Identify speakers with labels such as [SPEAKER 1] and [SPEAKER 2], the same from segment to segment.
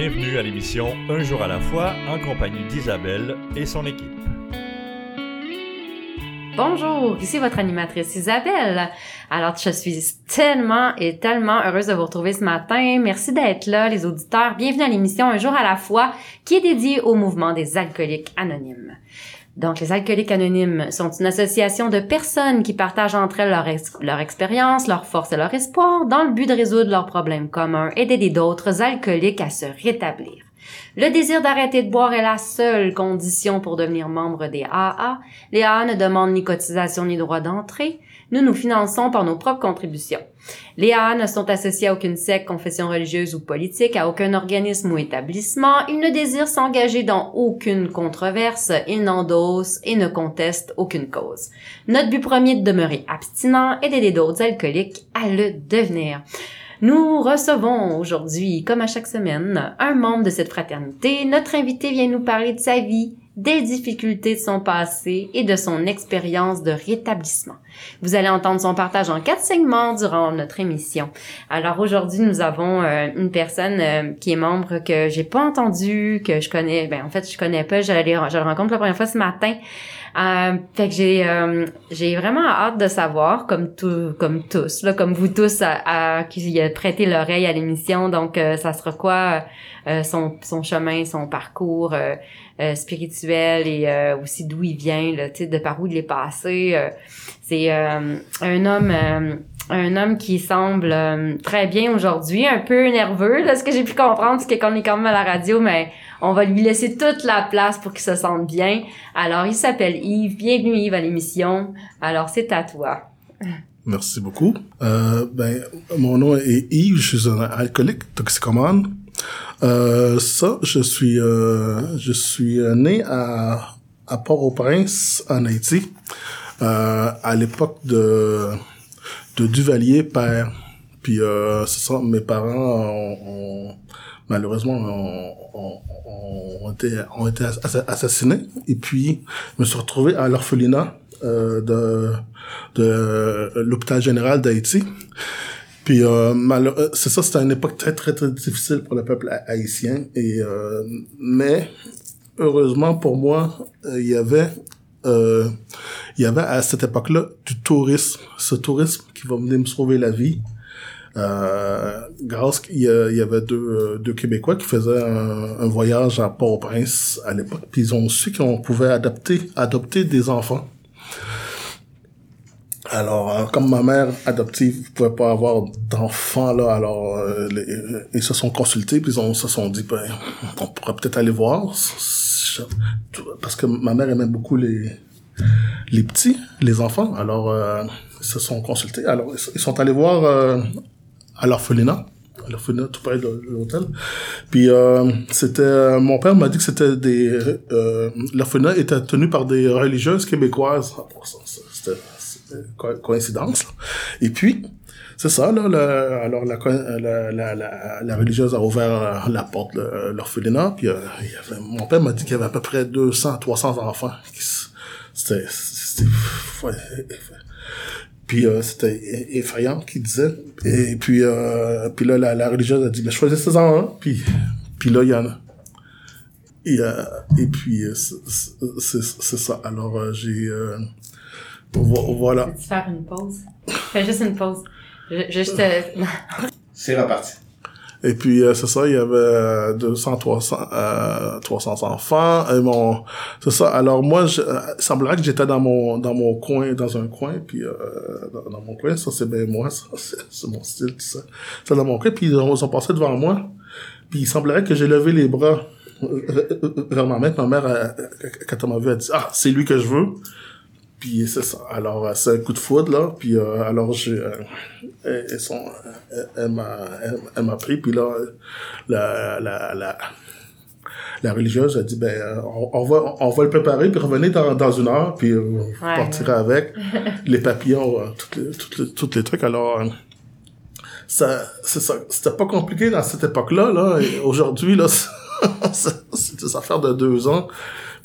[SPEAKER 1] Bienvenue à l'émission Un jour à la fois en compagnie d'Isabelle et son équipe.
[SPEAKER 2] Bonjour, ici votre animatrice Isabelle. Alors, je suis tellement et tellement heureuse de vous retrouver ce matin. Merci d'être là, les auditeurs. Bienvenue à l'émission Un jour à la fois qui est dédiée au mouvement des alcooliques anonymes. Donc, les alcooliques anonymes sont une association de personnes qui partagent entre elles leur, leur expérience, leur force et leur espoir dans le but de résoudre leurs problèmes communs et d'aider d'autres alcooliques à se rétablir. Le désir d'arrêter de boire est la seule condition pour devenir membre des AA. Les AA ne demandent ni cotisation ni droit d'entrée. Nous nous finançons par nos propres contributions. Les AA ne sont associés à aucune secte, confession religieuse ou politique, à aucun organisme ou établissement. Ils ne désirent s'engager dans aucune controverse. Ils n'endossent et ne contestent aucune cause. Notre but premier est de demeurer abstinent et d'aider d'autres alcooliques à le devenir. Nous recevons aujourd'hui, comme à chaque semaine, un membre de cette fraternité. Notre invité vient nous parler de sa vie, des difficultés de son passé et de son expérience de rétablissement. Vous allez entendre son partage en quatre segments durant notre émission. Alors aujourd'hui, nous avons euh, une personne euh, qui est membre que j'ai pas entendu, que je connais, ben en fait je connais pas, je, je le rencontre la première fois ce matin. Euh, fait que j'ai euh, j'ai vraiment hâte de savoir, comme tout, comme tous, là, comme vous tous, à, à qui a l'oreille à l'émission. Donc, euh, ça sera quoi euh, son son chemin, son parcours spirituel et aussi d'où il vient, là, tu de par où il est passé. C'est un homme un homme qui semble très bien aujourd'hui, un peu nerveux, là, ce que j'ai pu comprendre, parce qu'on est quand même à la radio, mais on va lui laisser toute la place pour qu'il se sente bien. Alors, il s'appelle Yves. Bienvenue Yves à l'émission. Alors, c'est à toi.
[SPEAKER 3] Merci beaucoup. Euh, ben, mon nom est Yves, je suis un alcoolique toxicomane. Euh, ça, je suis, euh, je suis né à, à Port-au-Prince, en Haïti, euh, à l'époque de, de Duvalier père. Puis, euh, ça, mes parents ont, malheureusement ont, été, ont été assassinés. Et puis, je me suis retrouvé à l'orphelinat euh, de, de l'hôpital général d'Haïti. Puis euh, euh c'est ça, c'était une époque très très très difficile pour le peuple haïtien. Et euh, mais heureusement pour moi, euh, il y avait euh, il y avait à cette époque-là du tourisme, ce tourisme qui va venir me sauver la vie. Euh, grâce il y, avait deux, euh, deux Québécois qui faisaient un, voyage à Port-au-Prince à l'époque, puis ils ont su qu'on pouvait adopter, adopter des enfants. Alors, euh, comme ma mère adoptive pouvait pas avoir d'enfants là, alors euh, ils se sont consultés puis ils ont, se sont dit ben on pourrait peut-être aller voir parce que ma mère aimait beaucoup les les petits, les enfants. Alors ils se sont consultés. Alors ils sont allés voir à l'orphelinat à l'orphelinat tout près de l'hôtel. Puis euh, c'était euh, mon père m'a dit que c'était des euh, l'orphelinat était tenu par des religieuses québécoises. Ah, c'était coïncidence. Et puis c'est ça là, alors la, la, la, la, religieuse a ouvert la porte de l'orphelinat puis il y avait, mon père m'a dit qu'il y avait à peu près 200 300 enfants. C'était puis euh, c'était effrayant qu'il disait. Et puis, euh, puis là, la, la religieuse a dit, mais choisissez-en un. Puis, puis là, il y en a. Et, et puis, euh, c'est ça. Alors, euh, j'ai... Euh, voilà.
[SPEAKER 2] Peux-tu faire une pause? Fais juste une pause. Je, juste...
[SPEAKER 4] c'est reparti.
[SPEAKER 3] Et puis euh, c'est ça, il y avait 200, 300, euh, 300 enfants. Et mon, c'est ça. Alors moi, je, euh, semblerait que j'étais dans mon dans mon coin, dans un coin, puis euh, dans, mon coin, ça c'est bien moi, ça c'est mon style, tout ça. C'est dans mon coin, puis ils ont, ils ont passé devant moi. Puis il semblerait que j'ai levé les bras vers ma mère. Ma mère, quand elle m'a vu, elle dit ah c'est lui que je veux. Puis c'est ça. Alors euh, c'est un coup de foudre là. Puis euh, alors j'ai, euh, elles sont, elle, m'a, elle, m'a pris. Puis là la la la la religieuse a dit ben on, va on va le préparer puis revenir dans, dans une heure puis on partira avec les papillons toutes les, toutes les, toutes les trucs alors ça c'est ça c'était pas compliqué dans cette époque là là aujourd'hui là c'est des affaires de deux ans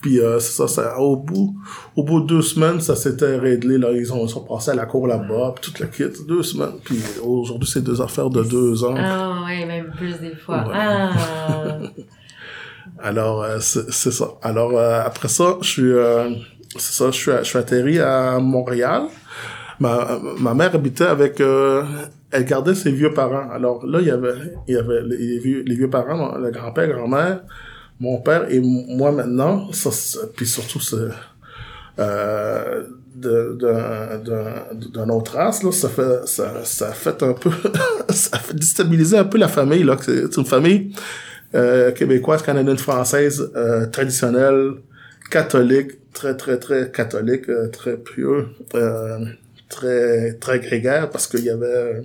[SPEAKER 3] Puis euh, ça, ça, au bout, au bout de deux semaines, ça s'était réglé. Là, ils ont, ils sont passés à la cour là-bas, puis toute la kit, deux semaines. Puis aujourd'hui, c'est deux affaires de deux ans.
[SPEAKER 2] Ah ouais, même plus des fois.
[SPEAKER 3] Ouais.
[SPEAKER 2] Ah.
[SPEAKER 3] Alors euh, c'est ça. Alors euh, après ça, je suis, euh, ça, je suis, je suis atterri à Montréal. Ma, ma mère habitait avec, elle gardait ses vieux parents. Alors là, il y avait, il y avait les vieux, les vieux parents, le grand-père, grand-mère, mon père et moi maintenant. Ça, puis surtout, euh, d'un autre race là ça fait ça ça fait un peu ça fait déstabiliser un peu la famille là c'est une famille euh, québécoise canadienne française euh, traditionnelle catholique très très très catholique euh, très pieux très très grégaire parce qu'il y avait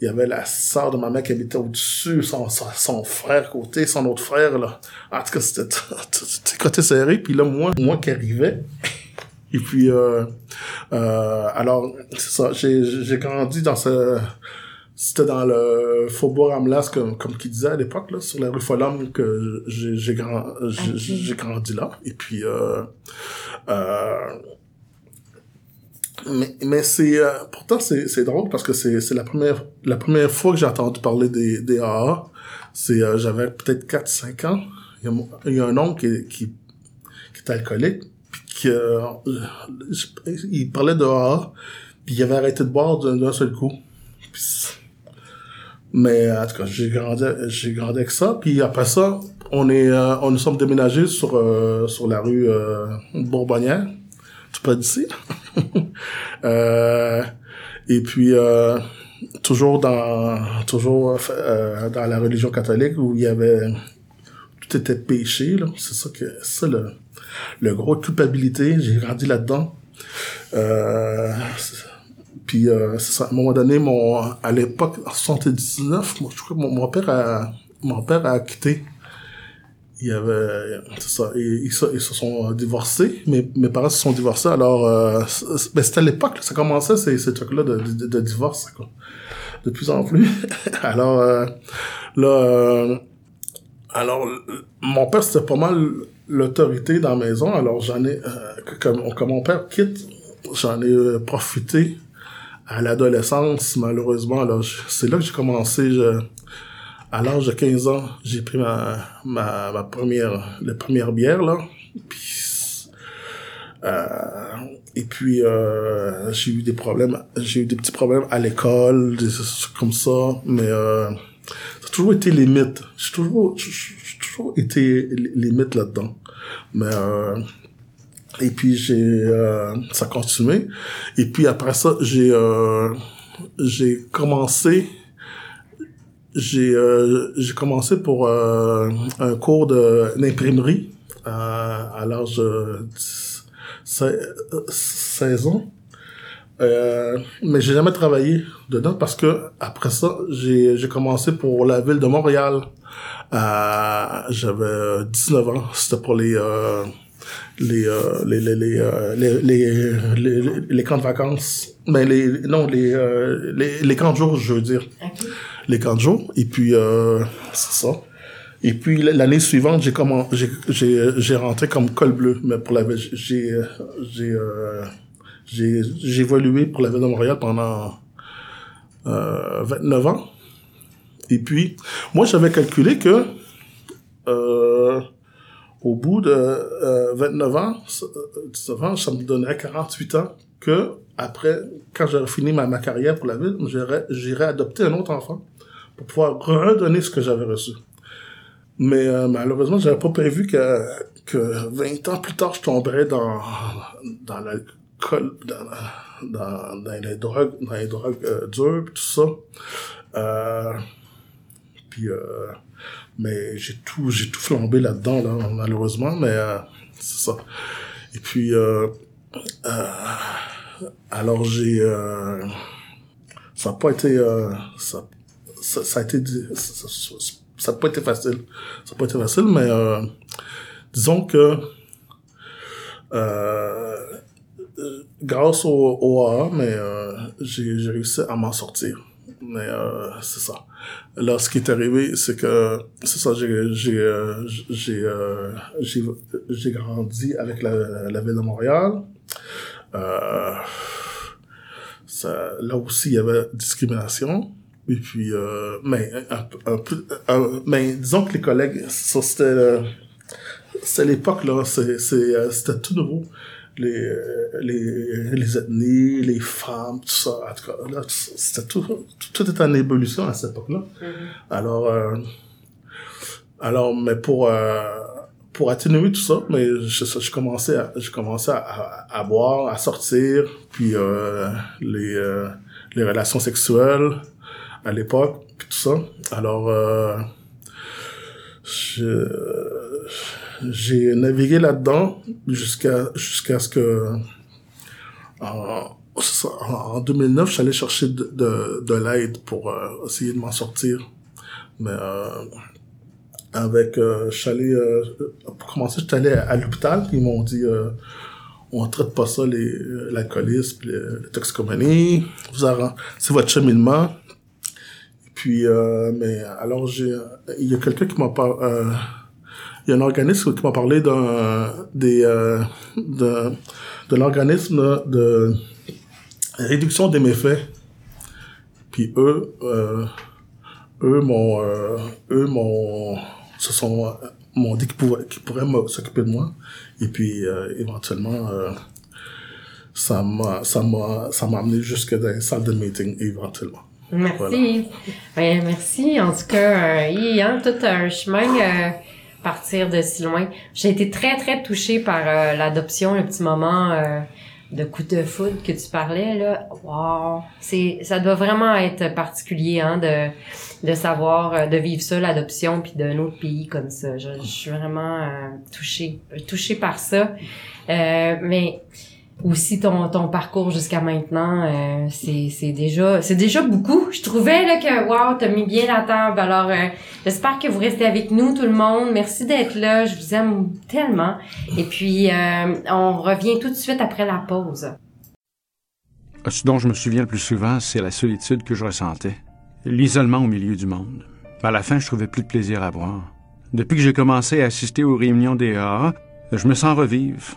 [SPEAKER 3] il y avait la sœur de ma mère qui habitait au-dessus, son, son, son frère côté, son autre frère, là. En tout cas, c'était c'était côté serré. Puis là, moi, moi qui arrivais. Et puis, euh, euh, alors, c'est ça, j'ai j'ai grandi dans ce... C'était dans le Faubourg Amelas, comme, comme qu'il disait à l'époque, là, sur la rue Folhomme, que j'ai j'ai grand, j'ai
[SPEAKER 2] Ok.
[SPEAKER 3] j'ai grandi là. Et puis, euh, euh, mais, mais c'est euh, pourtant c'est c'est drôle parce que c'est c'est la première la première fois que j'ai entendu parler des des AA. C'est euh, j'avais peut-être 4 5 ans. Il y a, il y a un oncle qui qui qui est alcoolique puis qui euh, il parlait de AA puis il avait arrêté de boire d'un seul coup. C'est- mais en tout cas, j'ai grandi j'ai grandi avec ça puis après ça, on est euh, on nous sommes déménagés sur euh, sur la rue euh, Bourbonnière. Tu peux d'ici euh, et puis euh, toujours dans toujours euh, dans la religion catholique où il y avait tout était péché là. C'est ça que ça le le gros culpabilité. J'ai grandi là dedans puis ça. À un moment donné mon à l'époque en 79 moi, je crois que mon, père mon père a quitté il y avait ça ils, se- sont divorcés. Mes, mes parents se sont divorcés alors euh, c'est- ben, c'était à l'époque ça commençait ces, ces trucs là de, de, divorce quoi. De plus en plus. Alors euh, là euh, alors mon père c'était pas mal l'autorité dans la maison. Alors j'en ai euh, que- comme mon père quitte j'en ai euh, profité à l'adolescence malheureusement. Alors c'est là que j'ai commencé je, à l'âge de 15 ans, j'ai pris ma, ma, ma première, la première bière, là. Puis, euh, et puis, euh, j'ai eu des problèmes, j'ai eu des petits problèmes à l'école, des trucs comme ça, mais, euh, ça a toujours été limite. J'ai toujours, j'ai toujours été li- limite là-dedans. Mais, euh, et puis j'ai, euh, ça a continué. Et puis après ça, j'ai, euh, j'ai commencé j'ai euh, j'ai commencé pour euh, un cours de d'imprimerie à, à l'âge de 10 16 16 ans. Euh, mais j'ai jamais travaillé dedans parce que après ça, j'ai j'ai commencé pour la ville de Montréal. à J'avais 19 ans. C'était pour les euh, les, euh, les, les, les, euh, les, les, les, camps de vacances. Mais les, non, les, euh, les, les camps de jour, je veux dire. Les jour. Et puis, euh, c'est ça. Et puis, l'année suivante, j'ai comment, j'ai, rentré comme col bleu. Mais pour la, j'ai, euh, j'ai, euh, j'ai, j'ai évolué pour la ville de Montréal pendant, euh, 29 ans. Et puis, moi, j'avais calculé que, euh, au bout de euh, 29 ans, ça- euh, 19 ans, ça me donnerait 48 ans que après, quand j'aurai fini ma, ma carrière pour la ville, j'irai j'irai adopter un autre enfant pour pouvoir redonner ce que j'avais reçu. Mais euh, malheureusement, j'avais pas prévu que, que 20 ans plus tard, je tomberais dans, dans l'alcool, dans, dans, les drogues, dans les drogues euh, dures, tout ça. Euh, puis, euh, mais j'ai tout, j'ai tout flambé là-dedans, là, malheureusement, mais euh, c'est ça. Et puis, euh, alors j'ai, ça a pas été, ça, ça, ça a été, ça, ça, ça a pas été facile. Ça a pas été facile, mais euh, disons que euh, grâce au, au AA, mais euh, j'ai réussi à m'en sortir. mais euh, c'est ça. Là, ce qui est arrivé, c'est que c'est ça, j'ai j'ai euh, euh, j'ai j'ai grandi avec la, la ville de Montréal. Euh, ça, là aussi, il y avait discrimination. Et puis, euh, mais un, peu- un peu, un- mais disons que les collègues, c'était, euh, c'est l'époque là, euh, c'était tout nouveau. Les, euh, les, les ethnies, les femmes, tout ça. En tout cas, là, c'était tout, tout, tout était en évolution à cette époque-là. Alors, euh, alors, mais pour, euh, pour atténuer tout ça, mais je, je commençais à, je commençais à, à, à boire, à sortir, puis euh, les, euh, les relations sexuelles à l'époque, puis tout ça. Alors, euh, j'ai navigué là-dedans jusqu'à jusqu'à ce que en, en en 2009, je suis allé chercher de, de, de l'aide pour euh, essayer de m'en sortir. Mais euh, avec, euh, pour commencer, je suis allé à, l'hôpital, ils m'ont dit, on traite pas ça, l'alcoolisme, la toxicomanie, vous c'est votre cheminement. Puis, euh, mais alors, j'ai, il y a quelqu'un qui m'a pas, euh, il y a un organisme qui m'a parlé d'un, des, euh, de, de l'organisme de réduction des méfaits. Puis eux, euh, eux m'ont, euh, eux m'ont, se sont, euh, m'ont dit qu'ils pouvaient, qu'ils pourraient s'occuper de moi. Et puis, éventuellement, ça m'a, ça m'a, ça m'a amené jusque dans les salles de meeting, éventuellement.
[SPEAKER 2] Merci.
[SPEAKER 3] Voilà.
[SPEAKER 2] Ben, merci. En tout cas, euh, il hein, tout un chemin euh, partir de si loin. J'ai été très, très touchée par euh, l'adoption, le petit moment euh, de coup de foudre que tu parlais, là. Wow! C'est, ça doit vraiment être particulier, hein, de, de savoir, euh, de vivre ça, l'adoption, puis d'un autre pays comme ça. Je, je suis vraiment euh, touchée, touchée par ça. Euh, mais aussi ton, ton parcours jusqu'à maintenant, euh, c'est, déjà c'est déjà beaucoup. Je trouvais là que wow, t'as mis bien la table. Alors euh, j'espère que vous restez avec nous tout le monde. Merci d'être là. Je vous aime tellement. Et puis euh, on revient tout de suite après la pause.
[SPEAKER 5] Ce dont je me souviens le plus souvent, c'est la solitude que je ressentais. L'isolement au milieu du monde. À la fin, je trouvais plus de plaisir à boire. Depuis que j'ai commencé à assister aux réunions des AA, je me sens revivre.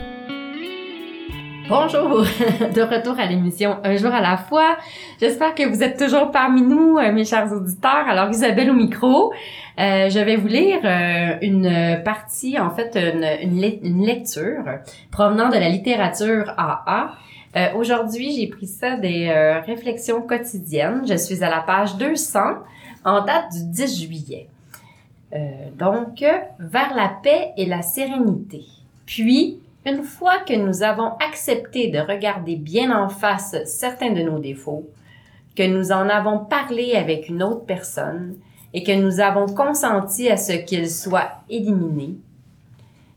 [SPEAKER 2] Bonjour, de retour à l'émission Un jour à la fois. J'espère que vous êtes toujours parmi nous, euh, mes chers auditeurs. Alors Isabelle au micro, Euh, je vais vous lire euh, une partie, en fait une, une, une lecture provenant de la littérature AA. Euh, Aujourd'hui, j'ai pris ça des euh, réflexions quotidiennes. Je suis à la page 200 en date du 10 juillet. Euh, donc, vers la paix et la sérénité. Puis, une fois que nous avons accepté de regarder bien en face certains de nos défauts, que nous en avons parlé avec une autre personne et que nous avons consenti à ce qu'ils soient éliminés,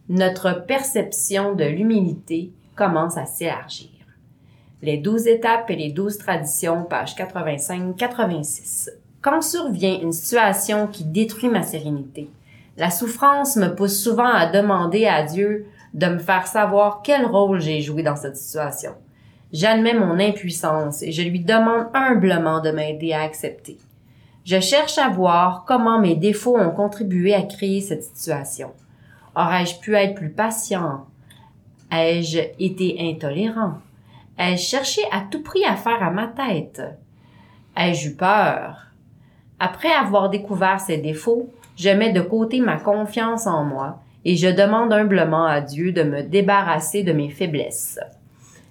[SPEAKER 2] notre perception de l'humilité commence à s'élargir. Les douze étapes et les douze traditions, page 85-86. Quand survient une situation qui détruit ma sérénité, la souffrance me pousse souvent à demander à Dieu de me faire savoir quel rôle j'ai joué dans cette situation. J'admets mon impuissance et je lui demande humblement de m'aider à accepter. Je cherche à voir comment mes défauts ont contribué à créer cette situation. Aurais-je pu être plus patient? Ai-je été intolérant? Ai-je cherché à tout prix à faire à ma tête? Ai-je eu peur? Après avoir découvert ces défauts, je mets de côté ma confiance en moi et je demande humblement à Dieu de me débarrasser de mes faiblesses.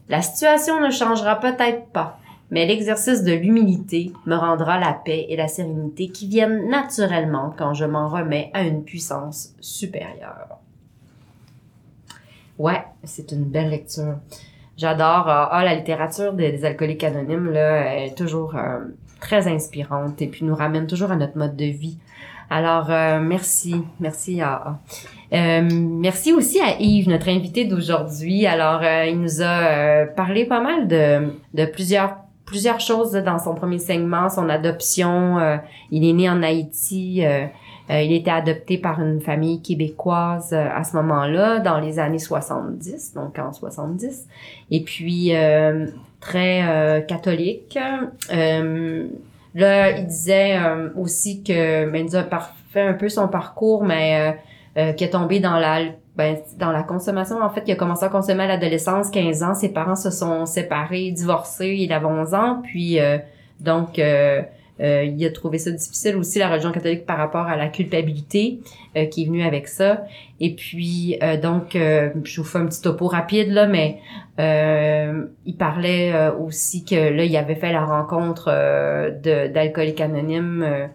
[SPEAKER 2] La situation ne changera peut-être pas, mais l'exercice de l'humilité me rendra la paix et la sérénité qui viennent naturellement quand je m'en remets à une puissance supérieure. Ouais, c'est une belle lecture. J'adore euh, ah, la littérature des, alcooliques anonymes là, est toujours euh, très inspirante et puis nous ramène toujours à notre mode de vie. Alors, euh, merci. Merci à... Euh, merci aussi à Yves, notre invité d'aujourd'hui. Alors, euh, il nous a parlé pas mal de, de plusieurs plusieurs choses dans son premier segment, son adoption. il est né en Haïti. il était adopté par une famille québécoise à ce moment-là, dans les années 70, donc en 70. Et puis, très catholique. Là, il disait euh, aussi que il a fait un peu son parcours, mais euh, euh, qui est tombé dans la ben, dans la consommation. En fait, il a commencé à consommer à l'adolescence, 15 ans. Ses parents se sont séparés, divorcés, il avait 11 ans. Puis, donc, euh, il a trouvé ça difficile aussi, la religion catholique, par rapport à la culpabilité euh, qui est venue avec ça. Et puis, euh, donc, je vous fais un petit topo rapide, là, mais il parlait aussi que là, il avait fait la rencontre d'alcooliques anonymes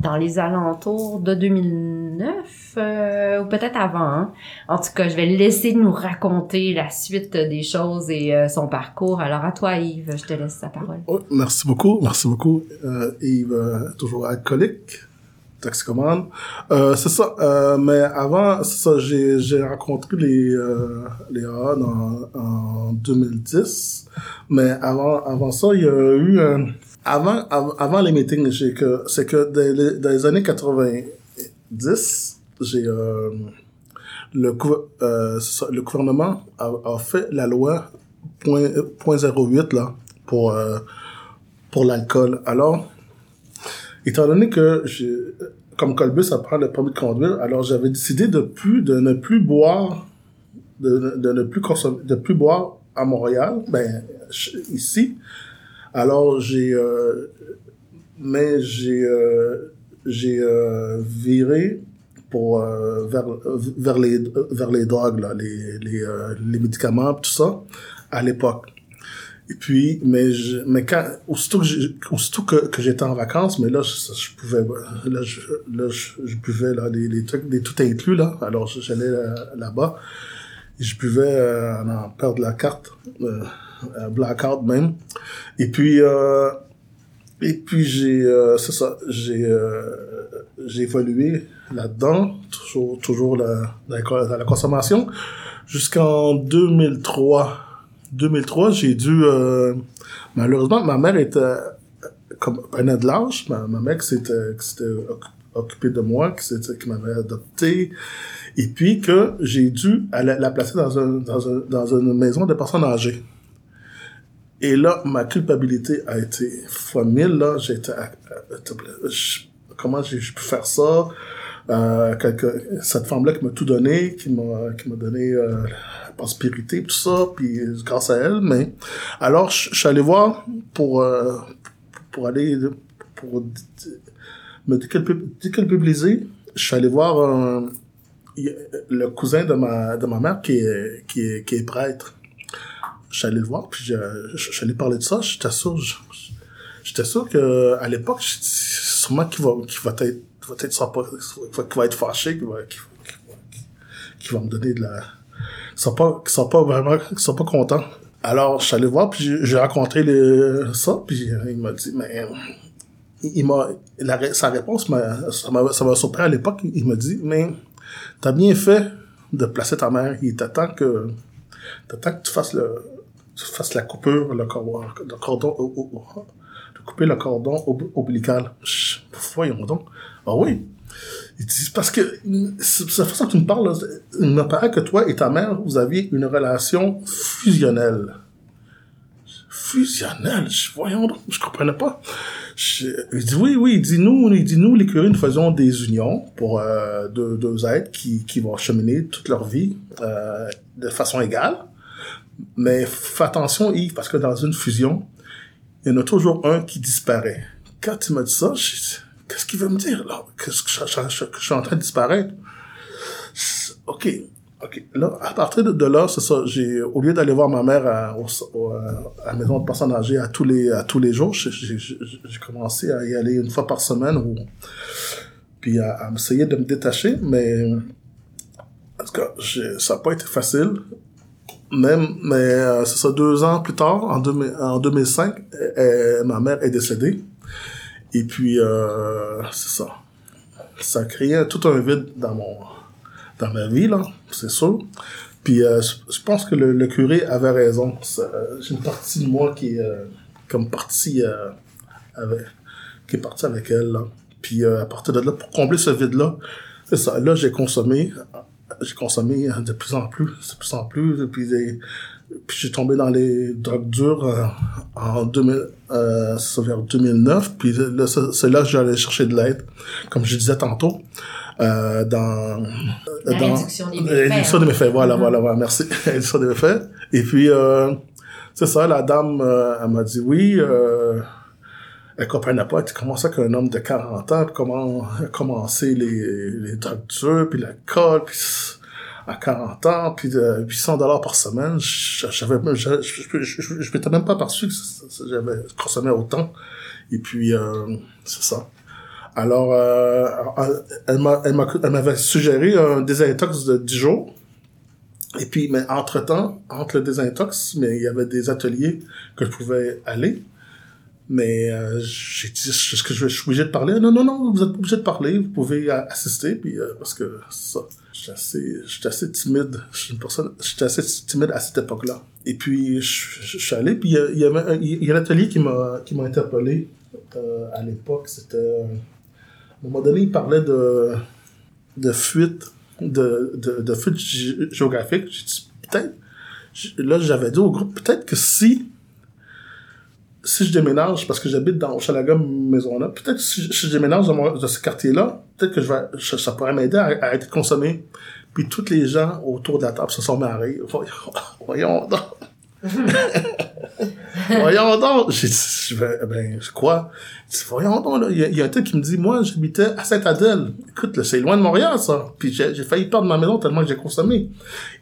[SPEAKER 2] dans les alentours de 2009 euh, ou peut-être avant. Hein. En tout cas, je vais laisser nous raconter la suite des choses et euh, son parcours. Alors à toi Yves, je te laisse la parole.
[SPEAKER 3] Oh, merci beaucoup, merci beaucoup euh, Yves, euh, toujours alcoolique, toxicomane. Euh, c'est ça, mais avant, c'est ça, j'ai, j'ai rencontré les, les AA en, en 2010, mais avant, avant ça, il y a eu un avant, avant les meetings, j'ai que, c'est que dans les, années 90, j'ai, euh, le, euh, le gouvernement a, a, fait la loi point, point 08 là, pour, euh, pour l'alcool. Alors, étant donné que j'ai, comme Colbus apprend le permis de conduire, alors j'avais décidé de plus, de ne plus boire, de ne plus consommer, de plus boire à Montréal, ben, ici, alors j'ai euh, mais j'ai euh, j'ai euh, viré pour euh, vers vers les vers les drogues là, les les, les médicaments tout ça à l'époque. Et puis mais je, mais quand aussitôt que aussitôt que, que j'étais en vacances mais là je, je pouvais là je là je, je buvais là des, des trucs des tout inclus là alors j'allais là-bas je buvais euh, en perdre la carte euh, blackout même. Et puis, euh, et puis j'ai, euh, c'est ça, j'ai, euh, j'ai évolué là-dedans, toujours, toujours la, la, consommation, jusqu'en 2003. 2003, j'ai dû, euh, malheureusement, ma mère était, comme, un de l'âge, ma, ma mère qui s'était, occupée de moi, qui, qui m'avait adopté, et puis que j'ai dû la placer dans, un, dans, un, dans une maison de personnes âgées. Et là, ma culpabilité a été fois mille, là. J'étais, comment j'ai pu faire ça? Euh, cette femme-là qui m'a tout donné, qui m'a, qui m'a donné, euh, la prospérité, tout ça, puis grâce à elle, mais, alors, je suis allé voir pour, euh, pour aller, pour me déculpabiliser, je suis allé voir le cousin de ma, de ma mère qui est, qui est, qui est prêtre j'allais le voir, puis j'allais parler de ça, j'étais sûr, j'étais sûr que à l'époque, sûrement qu'il va, qu'il va être, va pas, qu'il va être fâché, qu'il va, qu'il va, me donner de la, qu'il pas, qu'il pas vraiment, qu'il sera pas content. Alors, j'allais voir, puis j'ai rencontré les, ça, puis il m'a dit, mais, il m'a, sa réponse m'a, ça m'a, ça m'a surpris à l'époque, il m'a dit, mais, t'as bien fait de placer ta mère, il t'attend que, t'attends que tu fasses le, fasses la coupure, le, cordon, le cordon, de couper le cordon ombilical. Voyons donc. Ah oui. Il dit, parce que, c'est la façon que tu me parles, il me paraît que toi et ta mère, vous aviez une relation fusionnelle. Fusionnelle? Voyons donc, je comprenais pas. il dit, oui, oui, il dit, nous, il dit, nous, les curés, nous faisons des unions pour euh, deux, deux êtres qui, qui vont cheminer toute leur vie euh, de façon égale. Mais fais attention, Yves, parce que dans une fusion, il y en a toujours un qui disparaît. Quand tu m'as dit ça, qu'est-ce qu'il veut me dire, là? Que je, suis en train de disparaître? OK. OK. Là, à partir de, là, c'est ça. J'ai, au lieu d'aller voir ma mère à, à la maison de personnes âgées à tous les, à tous les jours, j'ai commencé à y aller une fois par semaine ou, puis à, à essayer de me détacher, mais, en tout cas, ça n'a pas été facile même, mais euh, c'est ça, deux ans plus tard, en, 2000 en 2005, euh, euh, ma mère est décédée. Et puis, euh, c'est ça. Ça créé tout un vide dans mon dans ma vie, là, c'est sûr. Puis, euh, je pense que le, le curé avait raison. Euh, J'ai une partie de moi qui est comme partie avec, qui est partie avec elle, là. Puis, à partir de là, pour combler ce vide-là, c'est ça. Là, j'ai consommé j'ai consommé de plus en plus, de plus en plus, et puis, des- puis j'ai tombé dans les drogues dures euh, en 2000, euh, vers 2009, puis là, c'est là que j'allais chercher de l'aide, comme je disais tantôt, euh, dans...
[SPEAKER 2] La
[SPEAKER 3] dans
[SPEAKER 2] réduction des méfaits,
[SPEAKER 3] réduction
[SPEAKER 2] hein.
[SPEAKER 3] des méfaits, voilà,
[SPEAKER 2] Mhm.
[SPEAKER 3] voilà, voilà, merci, réduction des méfaits. Et puis, euh, c'est ça, la dame, euh, elle m'a dit oui, euh, elle comprenait pas, comment ça qu'un homme de 40 ans, comment a commencé les, les drogues puis l'alcool, puis à 40 ans, puis de 800 dollars par semaine, j'avais, je, je, je, m'étais même pas aperçu que j'avais consommé autant. Et puis, euh, c'est ça. Alors, euh, elle m'avait suggéré un désintox de 10 jours. Et puis, mais entre-temps, entre le désintox, mais il y avait des ateliers que je pouvais aller. Mais euh, j'ai dit, est-ce que je, suis obligé de parler? Non, non, non, vous êtes pas obligé de parler, vous pouvez assister, puis euh, parce que ça, j'étais assez, j'étais assez timide, je suis une personne, j'étais assez timide à cette époque-là. Et puis, je, suis allé, puis il y avait un, a un atelier qui m'a, qui m'a interpellé euh, à l'époque, c'était... euh, à un moment donné, il parlait de, de fuite, de, de, de fuite gé- géographique. J'ai dit, peut-être, là, j'avais dit au groupe, peut-être que si, si je déménage, parce que j'habite dans Hochelaga, Maisonneuve, peut-être que si, je- si je déménage dans mon- de ce quartier-là, peut-être que je vais, je- ça pourrait m'aider à, à arrêter de consommer. Puis tous les gens autour de la table se sont rire. Voyons, voyons donc. voyons donc. J'ai dit, je vais, ben, je crois. Dit, voyons donc, là. Il y, a- il y a un type qui me dit, moi, j'habitais à Saint-Adèle. Écoute, là, c'est loin de Montréal, ça. Puis j'ai j'ai failli perdre ma maison tellement que j'ai consommé.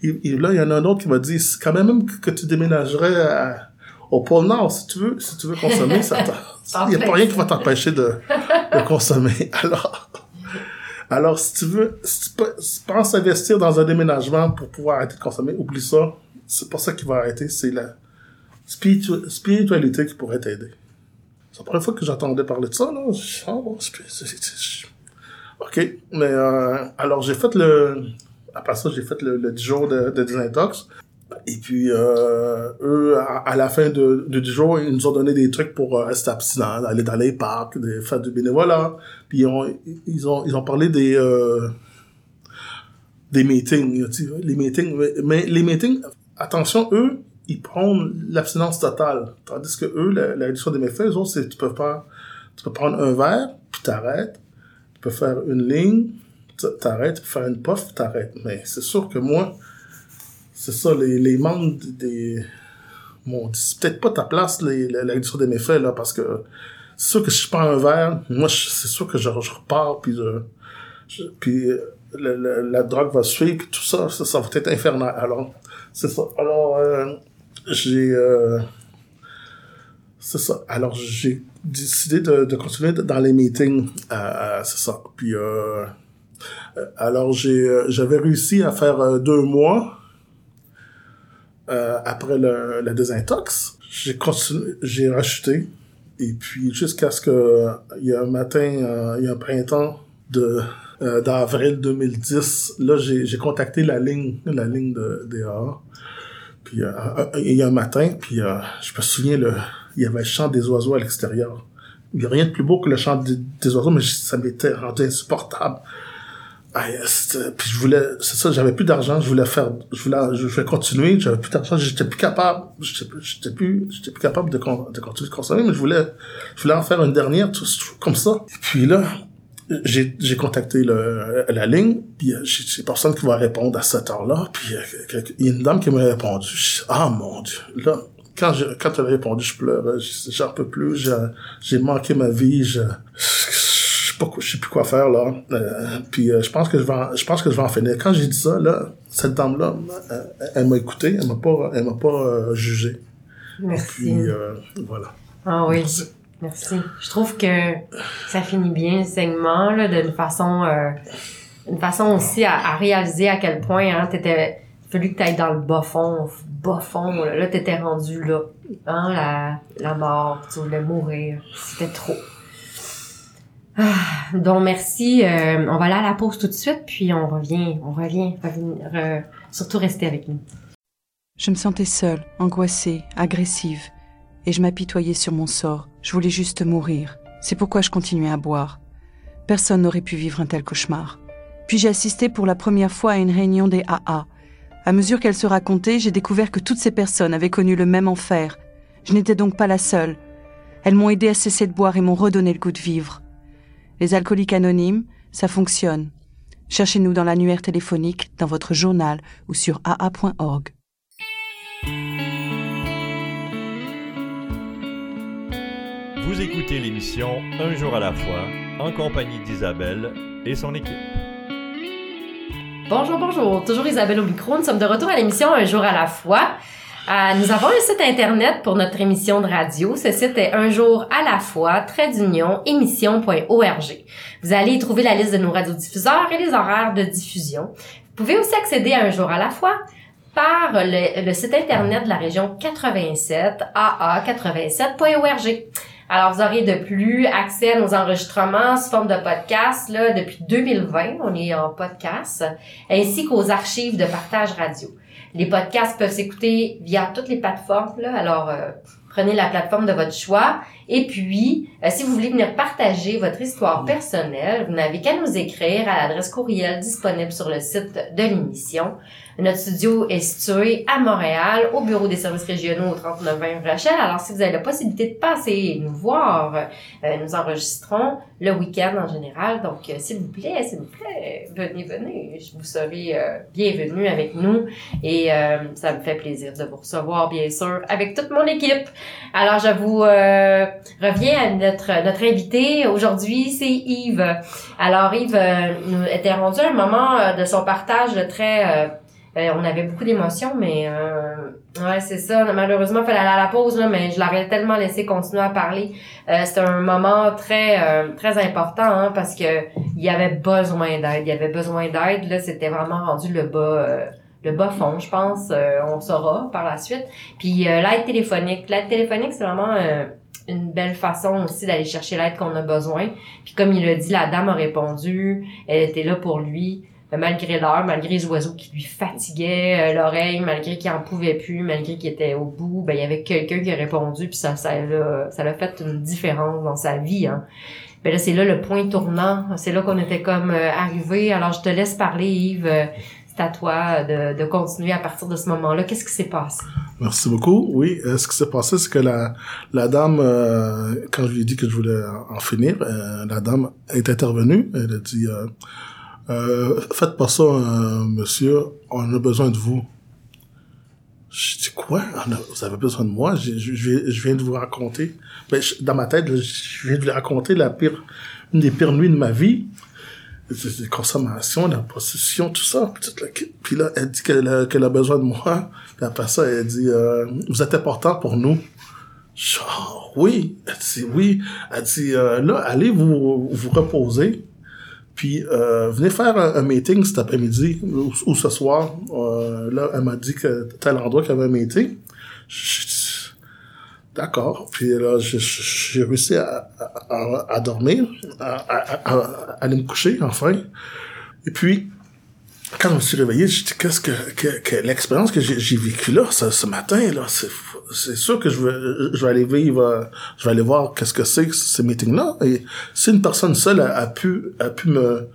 [SPEAKER 3] Et, et là, il y en a un autre qui m'a dit, c'est quand même, que tu déménagerais à- au pôle Nord, si tu veux, si tu veux consommer, ça il n'y a pas rien qui va t'empêcher de, de consommer. Alors, alors, si tu veux, si tu pe- si tu penses investir dans un déménagement pour pouvoir arrêter de consommer, oublie ça. C'est pas ça qui va arrêter, c'est la spiritu- spiritualité qui pourrait t'aider. C'est la première fois que j'entendais parler de ça, là. C'est- Ok, mais euh, alors j'ai fait le... Après ça, j'ai fait le, le 10 jours de, de désintox. Et puis, euh, eux, à, la fin de, 10 jours, ils nous ont donné des trucs pour euh, rester abstinent, aller dans les parcs, des, faire du bénévolat. Puis ils ont, ils ont, parlé des, euh, des meetings, les meetings. Mais, les meetings, attention, eux, ils prennent l'abstinence totale. Tandis que eux, la, la réduction des méfaits, eux autres, c'est tu peux pas, tu peux prendre un verre, puis t'arrêtes. Tu peux faire une ligne, t'arrêtes, tu peux faire une puff, t'arrêtes. Mais c'est sûr que moi, c'est ça, les, les membres des... dit, c'est peut-être pas ta place, les, la, la des méfaits, là, parce que c'est sûr que si je prends un verre, moi, c'est sûr que je, repars, puis je, puis euh, la, la, drogue va suivre, puis tout ça, ça, ça va être infernal. Alors, c'est ça. Alors, euh, j'ai... euh, c'est ça. Alors, j'ai décidé de, de continuer dans les meetings. Euh, c'est ça. Puis, alors, j'ai, j'avais réussi à faire deux mois euh, après le, désintox. J'ai continué, j'ai racheté. Et puis, jusqu'à ce que, il y a un matin, euh, il y a un printemps de, euh, d'avril 2010, là, j'ai, contacté la ligne, la ligne de DA. Puis, il y a un matin, puis je me souviens, le, il y avait le chant des oiseaux à l'extérieur. Il n'y a rien de plus beau que le chant des, des oiseaux, mais ça m'était rendu insupportable. Ah, puis je voulais, c'est ça, j'avais plus d'argent, je voulais faire, je voulais, je voulais continuer, j'avais plus d'argent, j'étais plus capable, j'étais plus, j'étais plus, capable de, de continuer de consommer, mais je voulais, je voulais en faire une dernière, tout, comme ça. Et puis là, j'ai, j'ai contacté le, la ligne, puis euh, j'ai, personne qui va répondre à cette heure-là, puis euh, il y a une dame qui m'a répondu. Ah mon dieu, là, quand je, quand elle a répondu, je pleurais, je- j'en peux plus, j'ai, manqué ma vie, je sais pas je sais plus quoi faire là. Euh, puis euh, je pense que je vais, en, je pense que je vais en finir. Quand j'ai dit ça là, cette dame là, elle m'a écouté, elle m'a pas, elle m'a pas euh, jugé.
[SPEAKER 2] Merci.
[SPEAKER 3] Puis euh, voilà.
[SPEAKER 2] Ah oui. Merci. Je trouve que ça finit bien le segment là, d'une façon, euh, une façon aussi à, à réaliser à quel point hein, t'étais fallu que tu ailles dans le bas fond, bas fond, là, là t'étais rendu là. Hein, la, la mort, tu voulais mourir. C'était trop. Ah, donc merci. Euh, on va aller à la pause tout de suite, puis on revient, on revient, revenir, euh, surtout rester avec nous.
[SPEAKER 6] Je me sentais seule, angoissée, agressive, et je m'apitoyais sur mon sort. Je voulais juste mourir. C'est pourquoi je continuais à boire. Personne n'aurait pu vivre un tel cauchemar. Puis j'ai assisté pour la première fois à une réunion des AA. À mesure qu'elle se racontait, j'ai découvert que toutes ces personnes avaient connu le même enfer. Je n'étais donc pas la seule. Elles m'ont aidé à cesser de boire et m'ont redonné le goût de vivre. Les alcooliques anonymes, ça fonctionne. Cherchez-nous dans l'annuaire téléphonique, dans votre journal ou sur aa.org.
[SPEAKER 1] Vous écoutez l'émission Un jour à la fois en compagnie d'Isabelle et son équipe.
[SPEAKER 2] Bonjour, bonjour. Toujours Isabelle au micro. Nous sommes de retour à l'émission Un jour à la fois. Euh, nous avons un site internet pour notre émission de radio. Ce site est un jour à la fois, trait d'union, émission.org. Vous allez y trouver la liste de nos radiodiffuseurs et les horaires de diffusion. Vous pouvez aussi accéder à un jour à la fois par le, le site internet de la région 87, aa87.org. Alors, vous aurez de plus accès à nos enregistrements sous forme de podcast là, depuis 2020. On est en podcast, ainsi qu'aux archives de partage radio. Les podcasts peuvent s'écouter via toutes les plateformes. Alors, euh, prenez la plateforme de votre choix. Et puis, euh, si vous voulez venir partager votre histoire personnelle, vous n'avez qu'à nous écrire à l'adresse courriel disponible sur le site de l'émission. Notre studio est situé à Montréal, au bureau des services régionaux au 3920 Rachel. Alors, si vous avez la possibilité de passer nous voir, euh, nous enregistrons le week-end en général. Donc, euh, s'il vous plaît, s'il vous plaît, venez, venez. Vous serez euh, bienvenue avec nous. Et ça me fait plaisir de vous recevoir, bien sûr, avec toute mon équipe. Alors, je vous reviens à notre, notre invité. Aujourd'hui, c'est Yves. Alors, Yves nous était rendu un moment de son partage très euh, on avait beaucoup d'émotions, mais euh, ouais, c'est ça. Malheureusement, il fallait aller à la pause, là, mais je l'aurais tellement laissé continuer à parler. Euh, c'était un moment très euh, très important hein, parce que il y avait besoin d'aide. Il y avait besoin d'aide. Là, c'était vraiment rendu le bas le bas fond, je pense. on saura par la suite. Puis l'aide téléphonique. L'aide téléphonique, c'est vraiment une belle façon aussi d'aller chercher l'aide qu'on a besoin. Puis comme il a dit, la dame a répondu. Elle était là pour lui malgré l'heure, malgré les oiseaux qui lui fatiguaient euh, l'oreille, malgré qu'il en pouvait plus, malgré qu'il était au bout, ben il y avait quelqu'un qui a répondu puis ça ça l'a ça l'a fait une différence dans sa vie hein. Ben là c'est là le point tournant, c'est là qu'on était comme euh, arrivé. Alors je te laisse parler Yves, euh, c'est à toi de, de continuer à partir de ce moment-là. Qu'est-ce qui s'est passé?
[SPEAKER 3] Merci beaucoup. Oui, ce qui s'est passé c'est que la la dame quand je lui ai dit que je voulais en finir, la dame est intervenue, elle a dit euh, faites pas ça, euh, monsieur, on a besoin de vous. Je dis quoi? vous avez besoin de moi? Je, je, viens de vous raconter. Ben, dans ma tête, je viens de vous raconter la pire, une des pires nuits de ma vie. La consommation, la possession, tout ça. Puis là, elle dit qu'elle a, besoin de moi. Puis après ça, elle dit, euh, vous êtes important pour nous. Genre, oui. Elle dit, oui. Elle dit, euh, là, allez vous, vous reposer. Puis euh, venez faire un, meeting cet après-midi ou, ce soir. Euh, là, elle m'a dit que tel endroit qu'il y avait un meeting. D'accord. Puis là, j'ai réussi à, à, dormir, à, aller me coucher enfin. Et puis, quand je me suis réveillé, j'ai dit qu'est-ce que, que, l'expérience que j'ai vécue là, ce, ce matin là, c'est c'est sûr que je vais, je vais aller vivre, je vais aller voir qu'est-ce que c'est ces meetings-là. Et si une personne seule a, pu, a pu me,